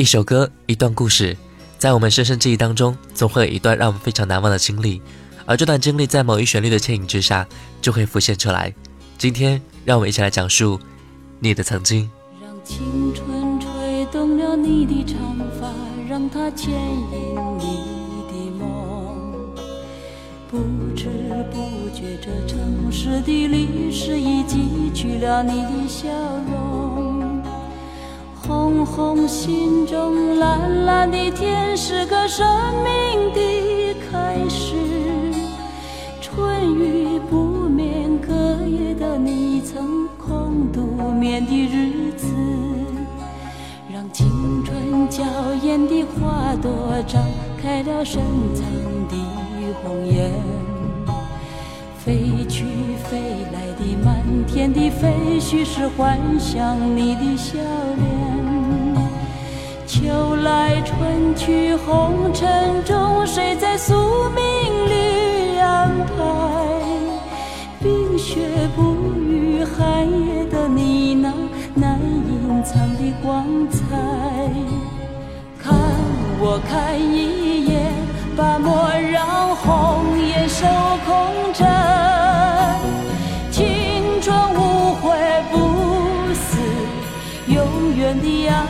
一首歌，一段故事，在我们深深记忆当中，总会有一段让我们非常难忘的经历，而这段经历在某一旋律的牵引之下，就会浮现出来。今天，让我们一起来讲述你的曾经。让青春吹动了你的长发，让它牵引你的梦。不知不觉，这城市的历史已记取了你的笑容。红红心中，蓝蓝的天是个生命的开始。春雨不眠，隔夜的你曾空独眠的日子，让青春娇艳的花朵张开了深藏的红颜。飞去飞来的满天的飞絮，是幻想你的笑脸。秋来春去，红尘中，谁在宿命里安排？冰雪不语，寒夜的你那难隐藏的光彩。看我看一眼，把莫让红颜守空枕。青春无悔不死，永远的爱。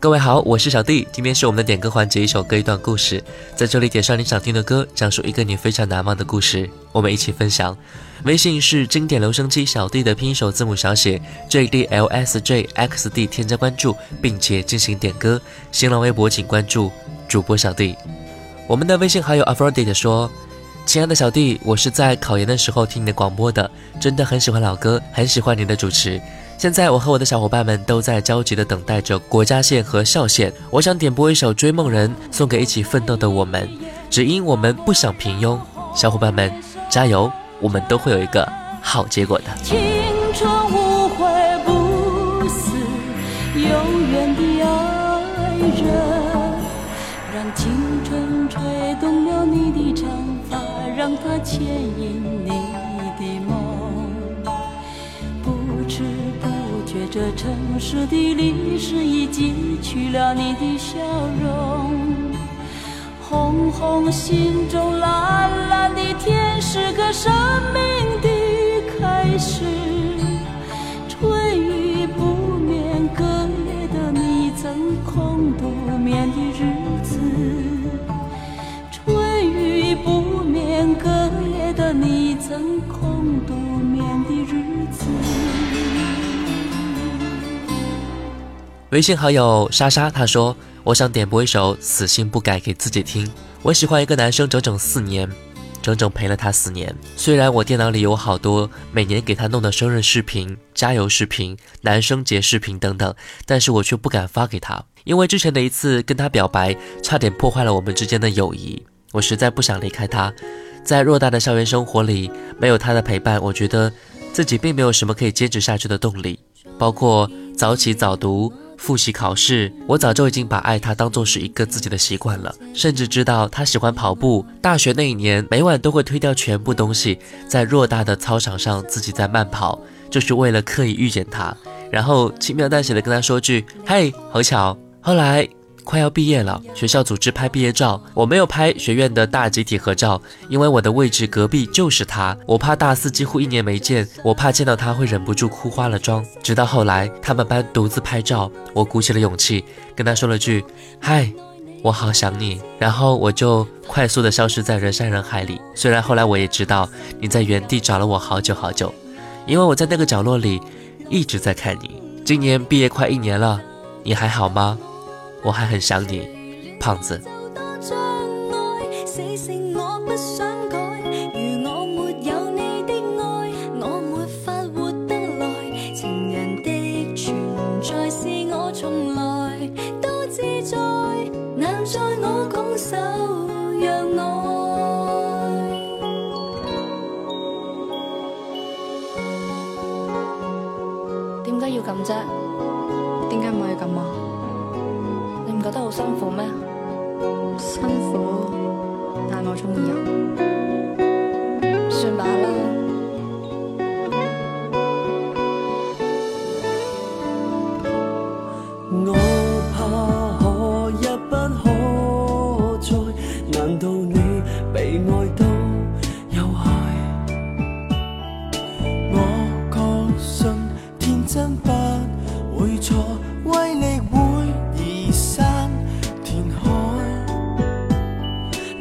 各位好，我是小弟，今天是我们的点歌环节，一首歌一段故事，在这里点上你想听的歌，讲述一个你非常难忘的故事，我们一起分享。微信是经典留声机小弟的拼音首字母小写 J D L S J X D，添加关注并且进行点歌。新浪微博请关注主播小弟。我们的微信好友 Aphrodite 说：“亲爱的小弟，我是在考研的时候听你的广播的，真的很喜欢老歌，很喜欢你的主持。”现在我和我的小伙伴们都在焦急地等待着国家线和校线。我想点播一首《追梦人》，送给一起奋斗的我们，只因我们不想平庸。小伙伴们，加油！我们都会有一个好结果的。青春无悔不死，永远的爱人，让青春吹动了你的长发，让它牵引这城市的历史已记取了你的笑容，红红心中，蓝蓝的天是个生命的开始。春雨不眠，隔夜的你曾空独眠的日子。春雨不眠，隔夜的你曾空独眠微信好友莎莎，她说：“我想点播一首《死心不改》给自己听。我喜欢一个男生整整四年，整整陪了他四年。虽然我电脑里有好多每年给他弄的生日视频、加油视频、男生节视频等等，但是我却不敢发给他，因为之前的一次跟他表白，差点破坏了我们之间的友谊。我实在不想离开他，在偌大的校园生活里，没有他的陪伴，我觉得自己并没有什么可以坚持下去的动力，包括早起早读。”复习考试，我早就已经把爱他当做是一个自己的习惯了，甚至知道他喜欢跑步。大学那一年，每晚都会推掉全部东西，在偌大的操场上自己在慢跑，就是为了刻意遇见他，然后轻描淡写的跟他说句：“嘿，好巧。”后来。快要毕业了，学校组织拍毕业照，我没有拍学院的大集体合照，因为我的位置隔壁就是他。我怕大四几乎一年没见，我怕见到他会忍不住哭花了妆。直到后来他们班独自拍照，我鼓起了勇气跟他说了句：“嗨，我好想你。”然后我就快速的消失在人山人海里。虽然后来我也知道你在原地找了我好久好久，因为我在那个角落里一直在看你。今年毕业快一年了，你还好吗？我还很想你，胖子。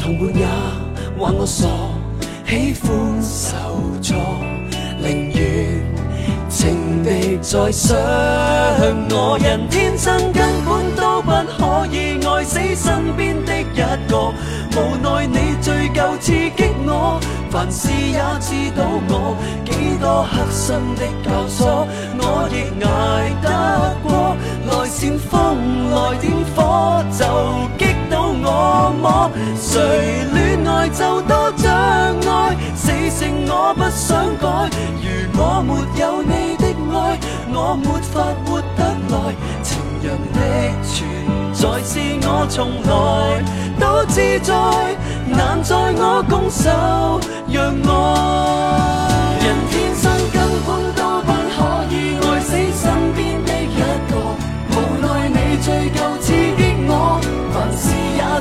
同伴也话我傻，喜欢受挫，宁愿情敌在傷我。人天生根本都不可以爱死身边的一个，无奈你最够刺激我，凡事也知道我几多黑心的教唆，我亦捱得过，来煽风来点火就激我么？谁恋爱就多障碍，死性我不想改。如果没有你的爱，我没法活得来。情人的存在是我从来都自在，难在我拱手让爱。人天生根本都不可以爱死身边的一个，无奈你最近，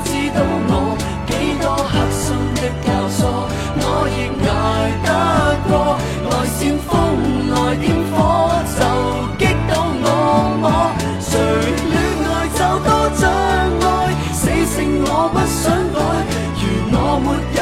知道我几多黑心的教唆，我亦挨得过。来煽风来点火就激到我我谁恋爱就多障碍，死性我不想改。如我没有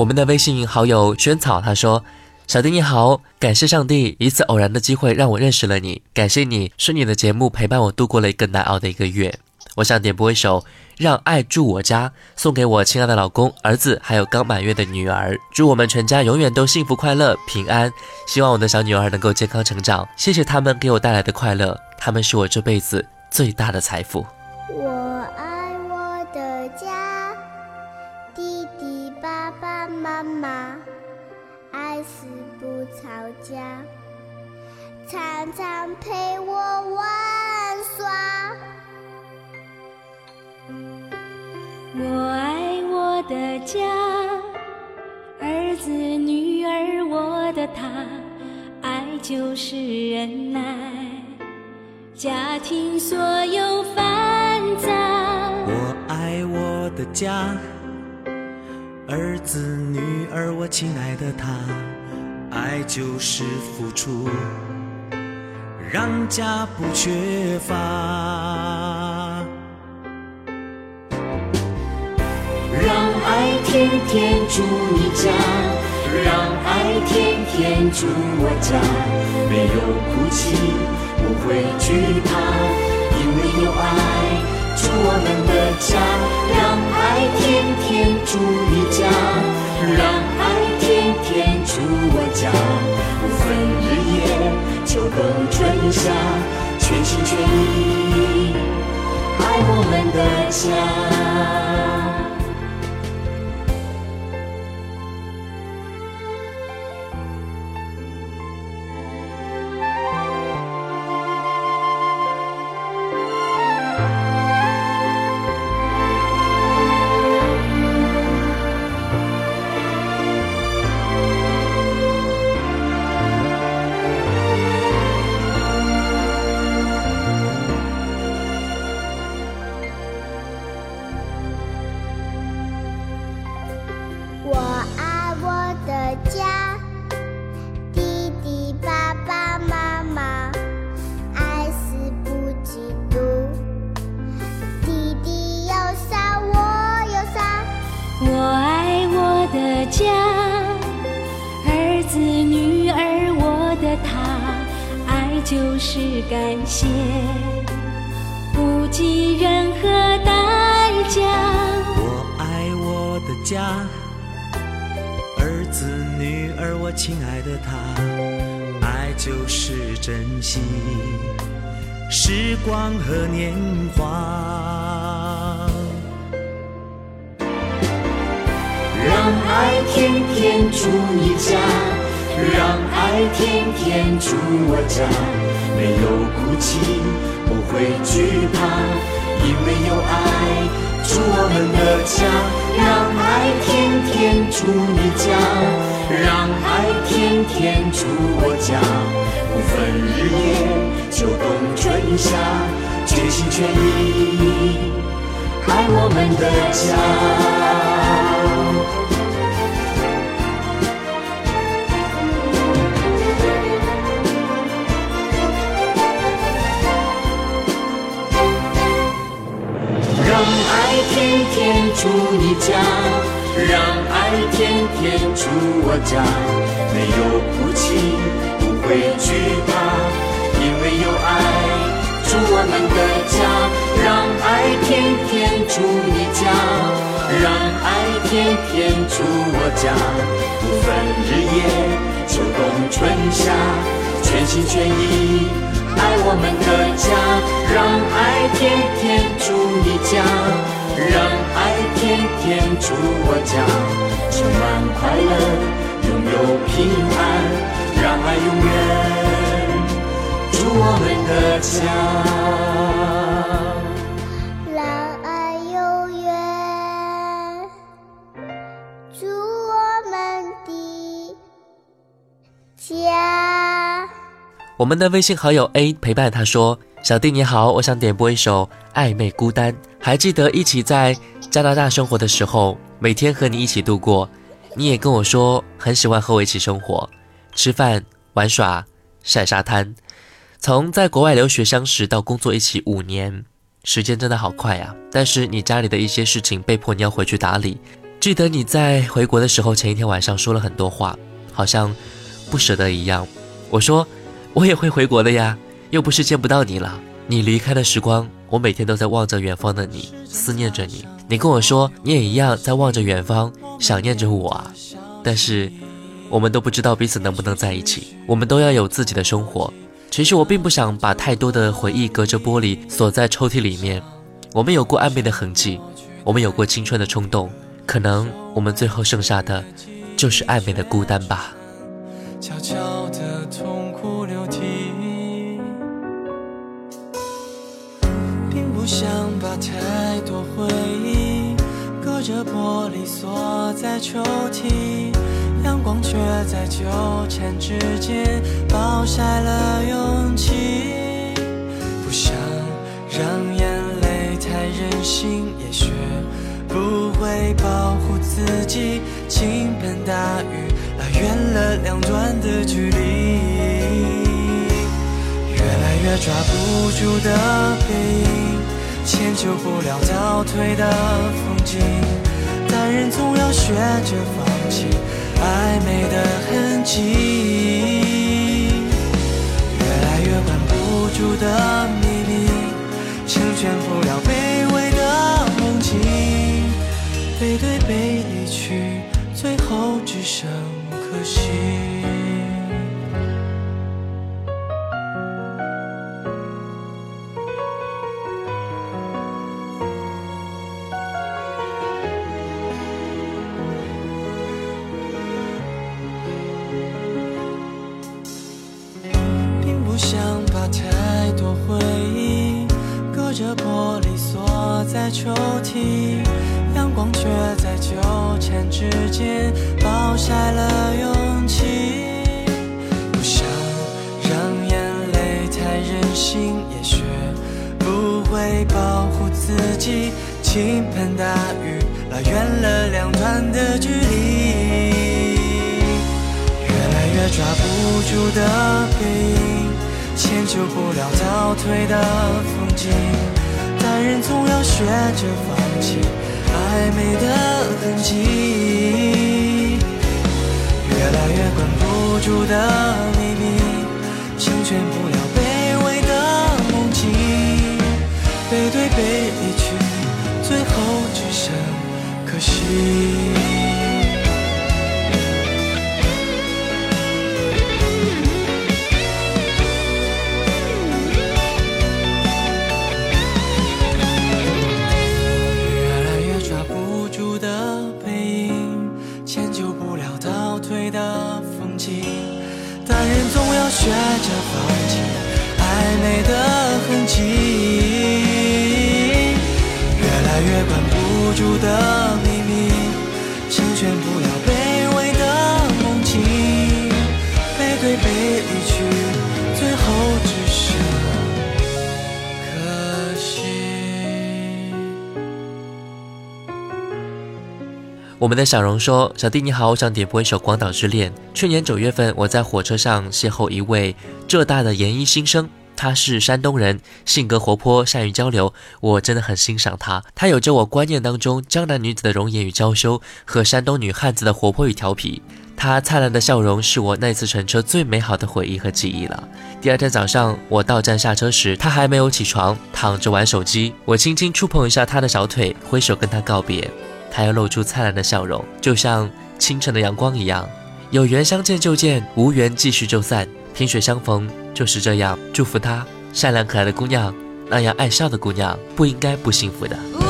我们的微信好友萱草他说：“小弟你好，感谢上帝一次偶然的机会让我认识了你，感谢你是你的节目陪伴我度过了一个难熬的一个月。我想点播一首《让爱住我家》，送给我亲爱的老公、儿子，还有刚满月的女儿，祝我们全家永远都幸福快乐、平安。希望我的小女儿能够健康成长。谢谢他们给我带来的快乐，他们是我这辈子最大的财富。”我爱我爱我的家，儿子、女儿，我的他，爱就是忍耐，家庭所有繁杂。我爱我的家，儿子、女儿，我亲爱的他，爱就是付出，让家不缺乏。天天住你家，让爱天天住我家，没有哭泣，不会惧怕，因为有爱住我们的家。让爱天天住你家，让爱天天住我家，不分日夜，秋冬春夏，全心全意爱我们的家。天天住我家，没有哭泣，不会惧怕，因为有爱住我们的家。让爱天天住你家，让爱天天住我家，不分日夜，秋冬春夏，全心全意爱我们的家。天天住你家，让爱天天住我家，没有哭泣，不会惧怕，因为有爱住我们的家。让爱天天住你家，让爱天天住我家，不分日夜，秋冬春夏，全心全意。爱我们的家，让爱天天住你家，让爱天天住我家，充满快乐，拥有平安，让爱永远住我们的家。让爱永远住我们的家。我们的微信好友 A 陪伴他说：“小弟你好，我想点播一首《暧昧孤单》。还记得一起在加拿大生活的时候，每天和你一起度过。你也跟我说很喜欢和我一起生活，吃饭、玩耍、晒沙滩。从在国外留学相识到工作一起五年，时间真的好快啊！但是你家里的一些事情被迫你要回去打理。记得你在回国的时候，前一天晚上说了很多话，好像不舍得一样。我说。”我也会回国的呀，又不是见不到你了。你离开的时光，我每天都在望着远方的你，思念着你。你跟我说，你也一样在望着远方，想念着我啊。但是，我们都不知道彼此能不能在一起。我们都要有自己的生活。其实我并不想把太多的回忆隔着玻璃锁在抽屉里面。我们有过暧昧的痕迹，我们有过青春的冲动，可能我们最后剩下的，就是暧昧的孤单吧。悄悄的想把太多回忆隔着玻璃锁在抽屉，阳光却在纠缠之间暴晒了勇气。不想让眼泪太任性，也学不会保护自己，倾盆大雨。拉远了两端的距离，越来越抓不住的背影，迁就不了倒退的风景。但人总要学着放弃暧昧的痕迹，越来越关不住的秘密，成全不了卑微的梦境。背对背离去，最后只剩。可惜，着放我们的小荣说：“小弟你好，我想点播一首《广岛之恋》。去年九月份，我在火车上邂逅一位浙大的研一新生，他是山东人，性格活泼，善于交流，我真的很欣赏他。他有着我观念当中江南女子的容颜与娇羞，和山东女汉子的活泼与调皮。他灿烂的笑容是我那次乘车最美好的回忆和记忆了。第二天早上，我到站下车时，他还没有起床，躺着玩手机。我轻轻触碰一下他的小腿，挥手跟他告别。”他又露出灿烂的笑容，就像清晨的阳光一样。有缘相见就见，无缘继续就散。萍水相逢就是这样，祝福她，善良可爱的姑娘，那样爱笑的姑娘，不应该不幸福的。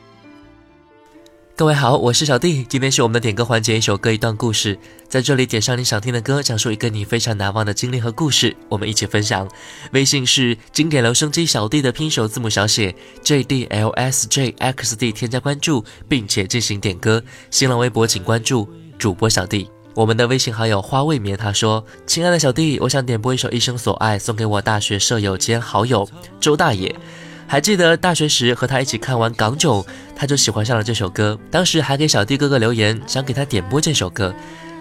各位好，我是小弟，今天是我们的点歌环节，一首歌一段故事，在这里点上你想听的歌，讲述一个你非常难忘的经历和故事，我们一起分享。微信是经典留声机小弟的拼手字母小写 J D L S J X D，添加关注并且进行点歌。新浪微博请关注主播小弟。我们的微信好友花未眠他说：“亲爱的小弟，我想点播一首《一生所爱》，送给我大学舍友兼好友周大爷。还记得大学时和他一起看完《港囧》，他就喜欢上了这首歌。当时还给小弟哥哥留言，想给他点播这首歌。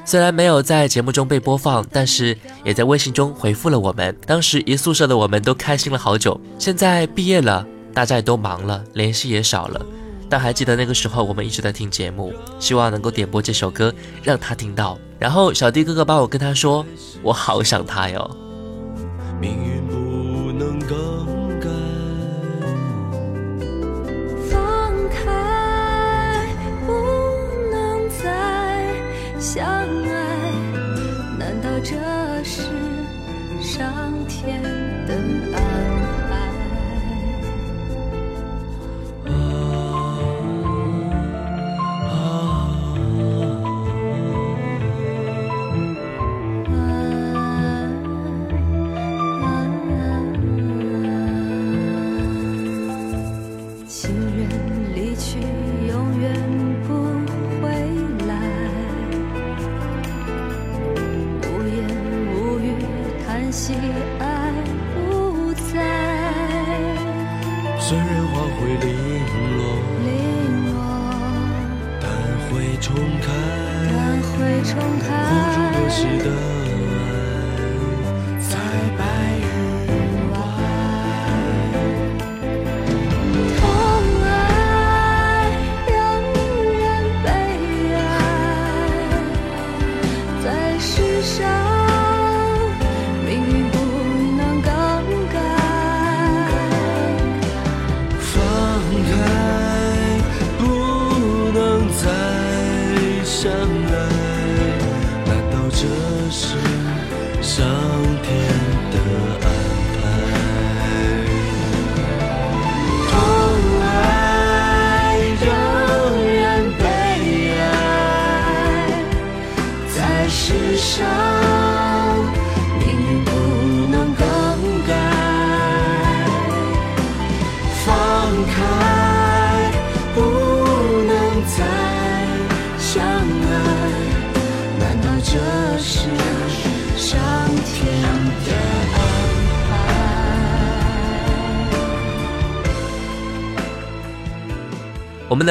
虽然没有在节目中被播放，但是也在微信中回复了我们。当时一宿舍的我们都开心了好久。现在毕业了，大家也都忙了，联系也少了。但还记得那个时候，我们一直在听节目，希望能够点播这首歌让他听到。然后小弟哥哥帮我跟他说，我好想他哟。命运不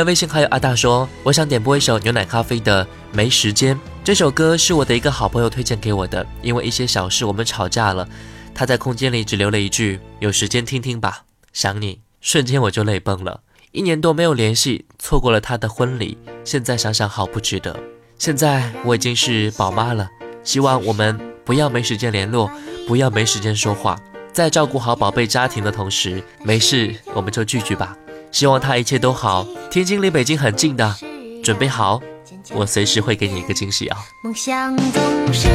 微信好友阿大说：“我想点播一首牛奶咖啡的《没时间》。这首歌是我的一个好朋友推荐给我的，因为一些小事我们吵架了，他在空间里只留了一句：有时间听听吧，想你。瞬间我就泪崩了。一年多没有联系，错过了他的婚礼，现在想想好不值得。现在我已经是宝妈了，希望我们不要没时间联络，不要没时间说话，在照顾好宝贝家庭的同时，没事我们就聚聚吧。”希望他一切都好。天津离北京很近的，准备好，我随时会给你一个惊喜啊！梦想总是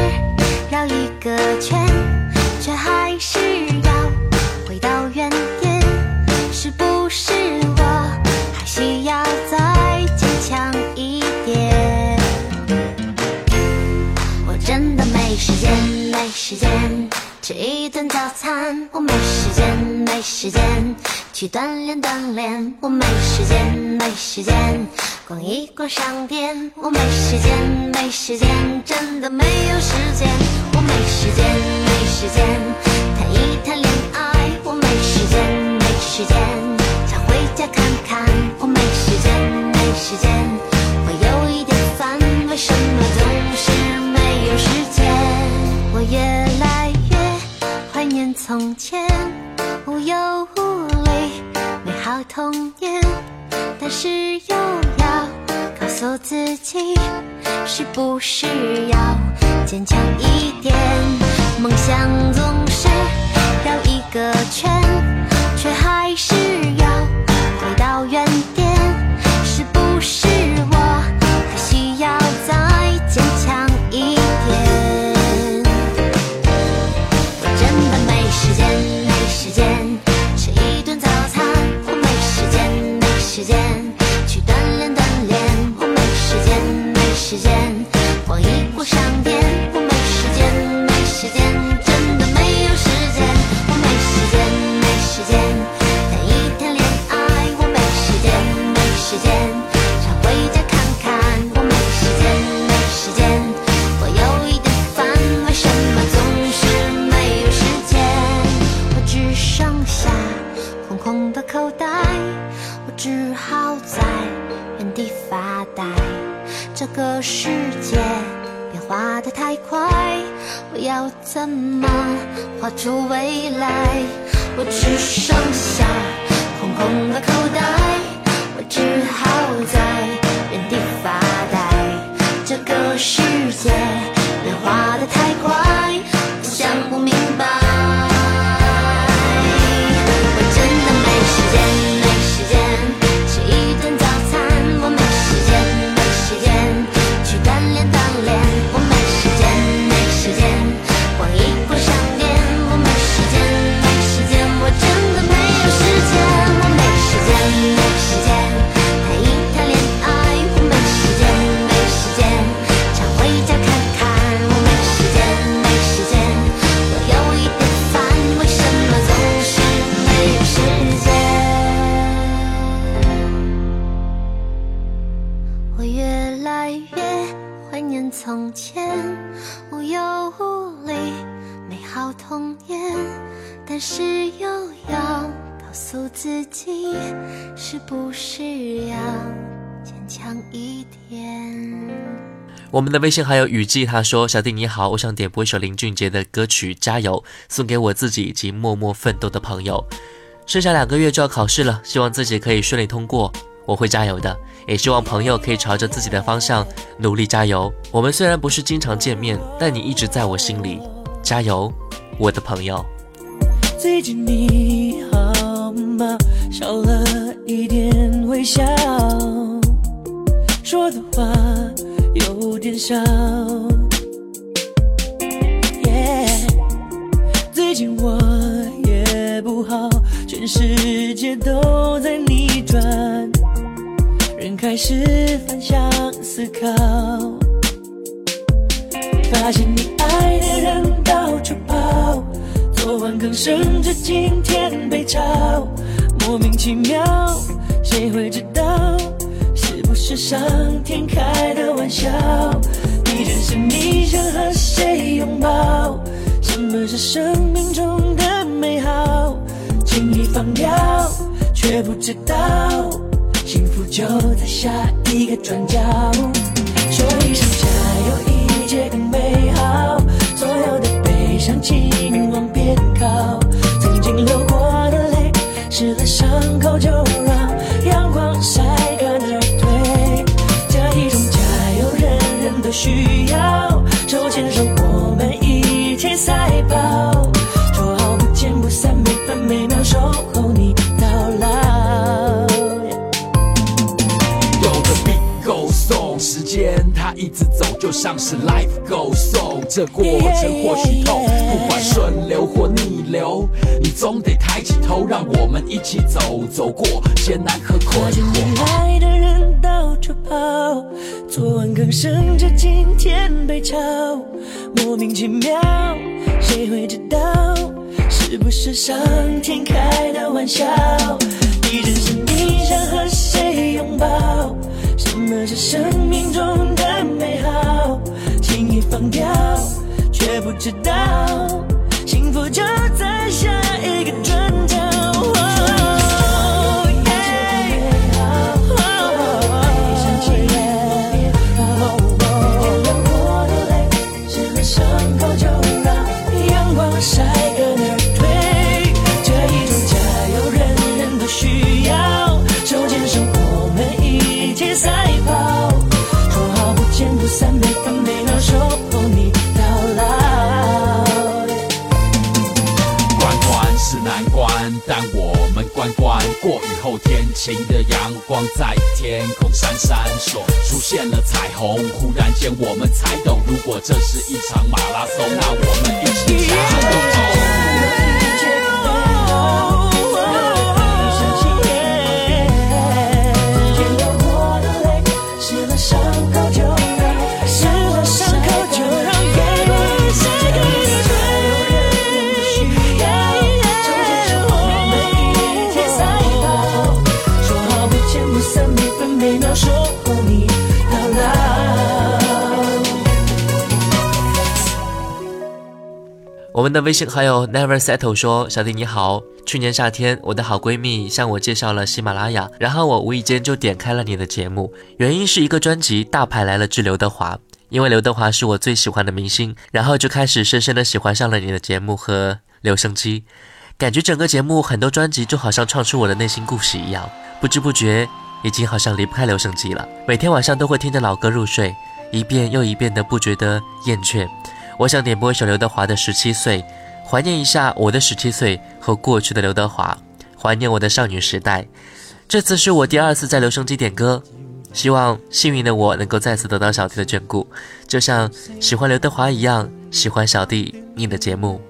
绕一个圈，却还是要回到原点。是不是我还需要再坚强一点？我真的没时间，没时间吃一顿早餐，我没时间，没时间。去锻炼锻炼，我没时间，没时间逛一逛商店，我没时间，没时间，真的没有时间，我没时间，没时间谈一谈恋爱，我没时间，没时间想回家看看，我没时间，没时间，我有一点烦，为什么总是没有时间？我越来越怀念从前，无忧无到。童年，但是又要告诉自己，是不是要坚强一点？梦想总是绕一个圈，却还是个世界变化的太快，我要怎么画出未来？我只剩下空空的口我们的微信好友雨季他说：“小弟你好，我想点播一首林俊杰的歌曲《加油》，送给我自己以及默默奋斗的朋友。剩下两个月就要考试了，希望自己可以顺利通过，我会加油的。也希望朋友可以朝着自己的方向努力加油。我们虽然不是经常见面，但你一直在我心里，加油，我的朋友。”最近你好吗？少了一点微笑，说的话。有点少，最近我也不好，全世界都在逆转，人开始反向思考，发现你爱的人到处跑，昨晚刚升职，今天被炒，莫名其妙，谁会知道？是上天开的玩笑，你认识你。么是生命中的美好？轻易放掉，却不知道幸福就在下一个转角。说一声加油，一切更美好。所有的悲伤，请往边靠。曾经流过的泪，湿了伤口就需要。手牵手，我们一起赛跑，说好不见不散，每分每秒守候你到老。有个 bingo song，时间它一直走，就像是 life goes on。这过程或许痛，不管顺流或逆流，你总得抬起头，让我们一起走，走过艰难和困看见未惑。来的人到处跑，昨晚刚升职，今天被炒，莫名其妙，谁会知道？是不是上天开的玩笑？你人生你想和谁拥抱？什么是生命中的美好？轻易放掉，却不知道幸福就在下一个转的微信好友 Never Settle 说：“小弟你好，去年夏天我的好闺蜜向我介绍了喜马拉雅，然后我无意间就点开了你的节目，原因是一个专辑《大牌来了之刘德华》，因为刘德华是我最喜欢的明星，然后就开始深深的喜欢上了你的节目和留声机，感觉整个节目很多专辑就好像唱出我的内心故事一样，不知不觉已经好像离不开留声机了，每天晚上都会听着老歌入睡，一遍又一遍的不觉得厌倦。”我想点播一首刘德华的《十七岁》，怀念一下我的十七岁和过去的刘德华，怀念我的少女时代。这次是我第二次在留声机点歌，希望幸运的我能够再次得到小弟的眷顾，就像喜欢刘德华一样，喜欢小弟你的节目。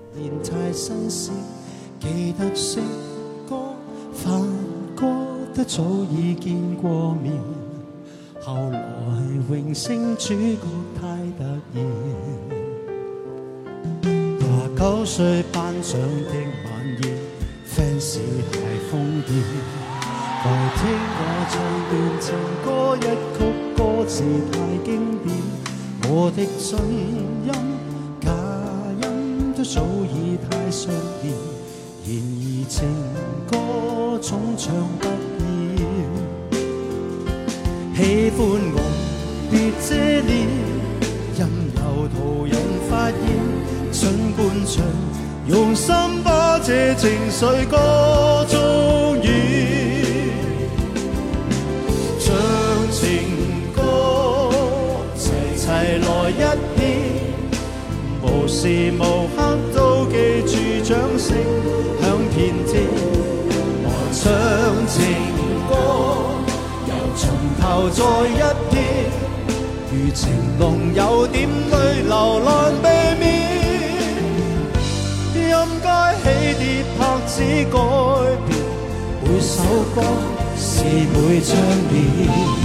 得，廿九歲頒獎的晚宴，fans 係瘋癲。來聽我唱段情歌，一曲歌詞太經典，我的真音假音都早已太熟練，然而情歌总唱不厭。喜歡我別遮臉，盡灌唱，用心把这情绪歌中演，唱情歌齐齐来一遍，无时无刻都记住掌声响遍天。我唱情歌，由从头再一遍，如情浓有点泪流難起跌拍子改变，每首歌是每张脸。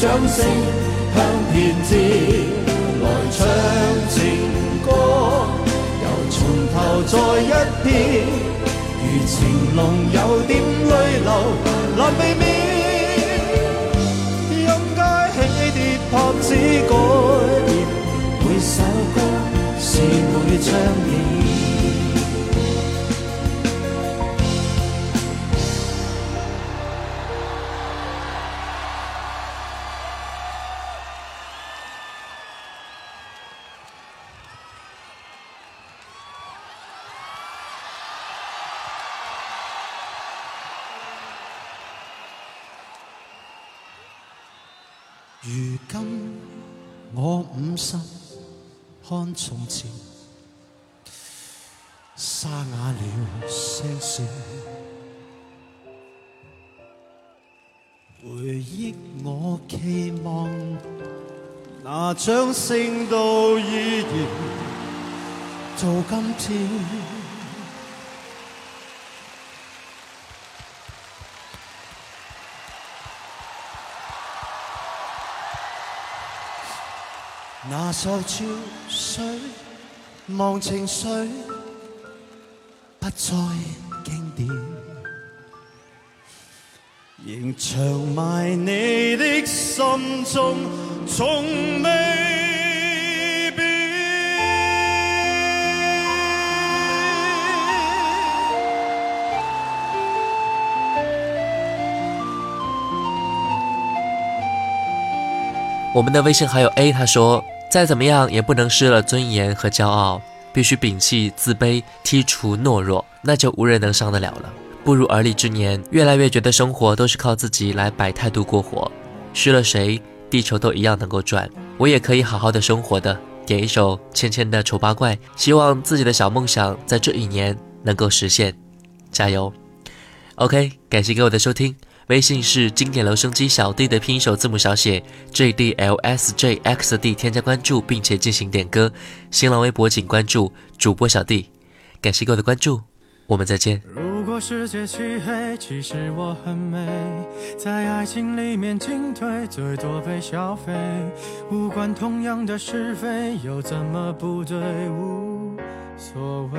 掌聲響遍天，来唱情歌，又从头再一遍。如情浓有点泪流，难避免。應該起跌拍子改变，每首歌是每張臉。看从前，沙哑了聲線。回忆我期望，那掌声都依然做今天。那首潮水忘情水，不再经典，仍長埋你的心中，从未變。我们的微信好友 A 他说：“再怎么样也不能失了尊严和骄傲，必须摒弃自卑，剔除懦弱，那就无人能伤得了了。步入而立之年，越来越觉得生活都是靠自己来摆态度过活，失了谁，地球都一样能够转。我也可以好好的生活的。”点一首芊芊的《丑八怪》，希望自己的小梦想在这一年能够实现，加油！OK，感谢各位的收听。微信是经典留声机小弟的拼音首字母小写 J D L S J X D，添加关注并且进行点歌。新浪微博请关注主播小弟，感谢各位的关注，我们再见。如果世界漆黑，其实我很美，在爱情里面进退，最多被消费。无关同样的是非，又怎么不对？无所谓。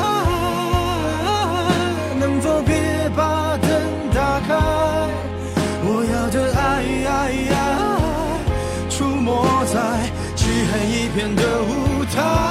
片的舞台，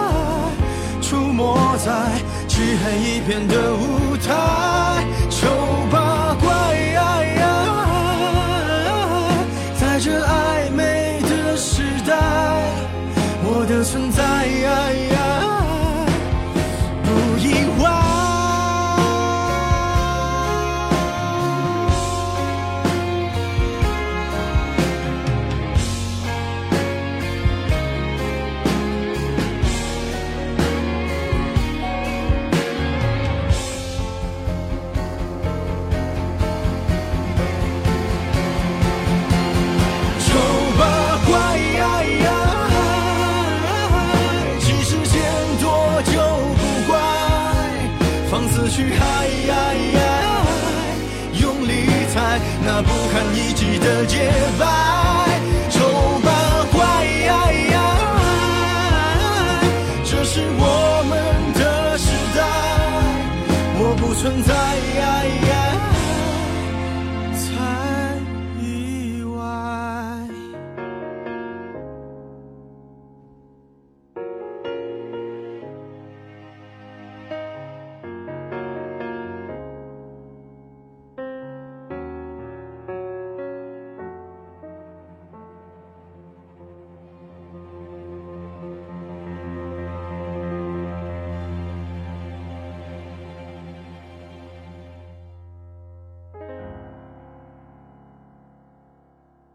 出没在漆黑一片的舞台。丑八怪，在这暧昧的时代，我的存在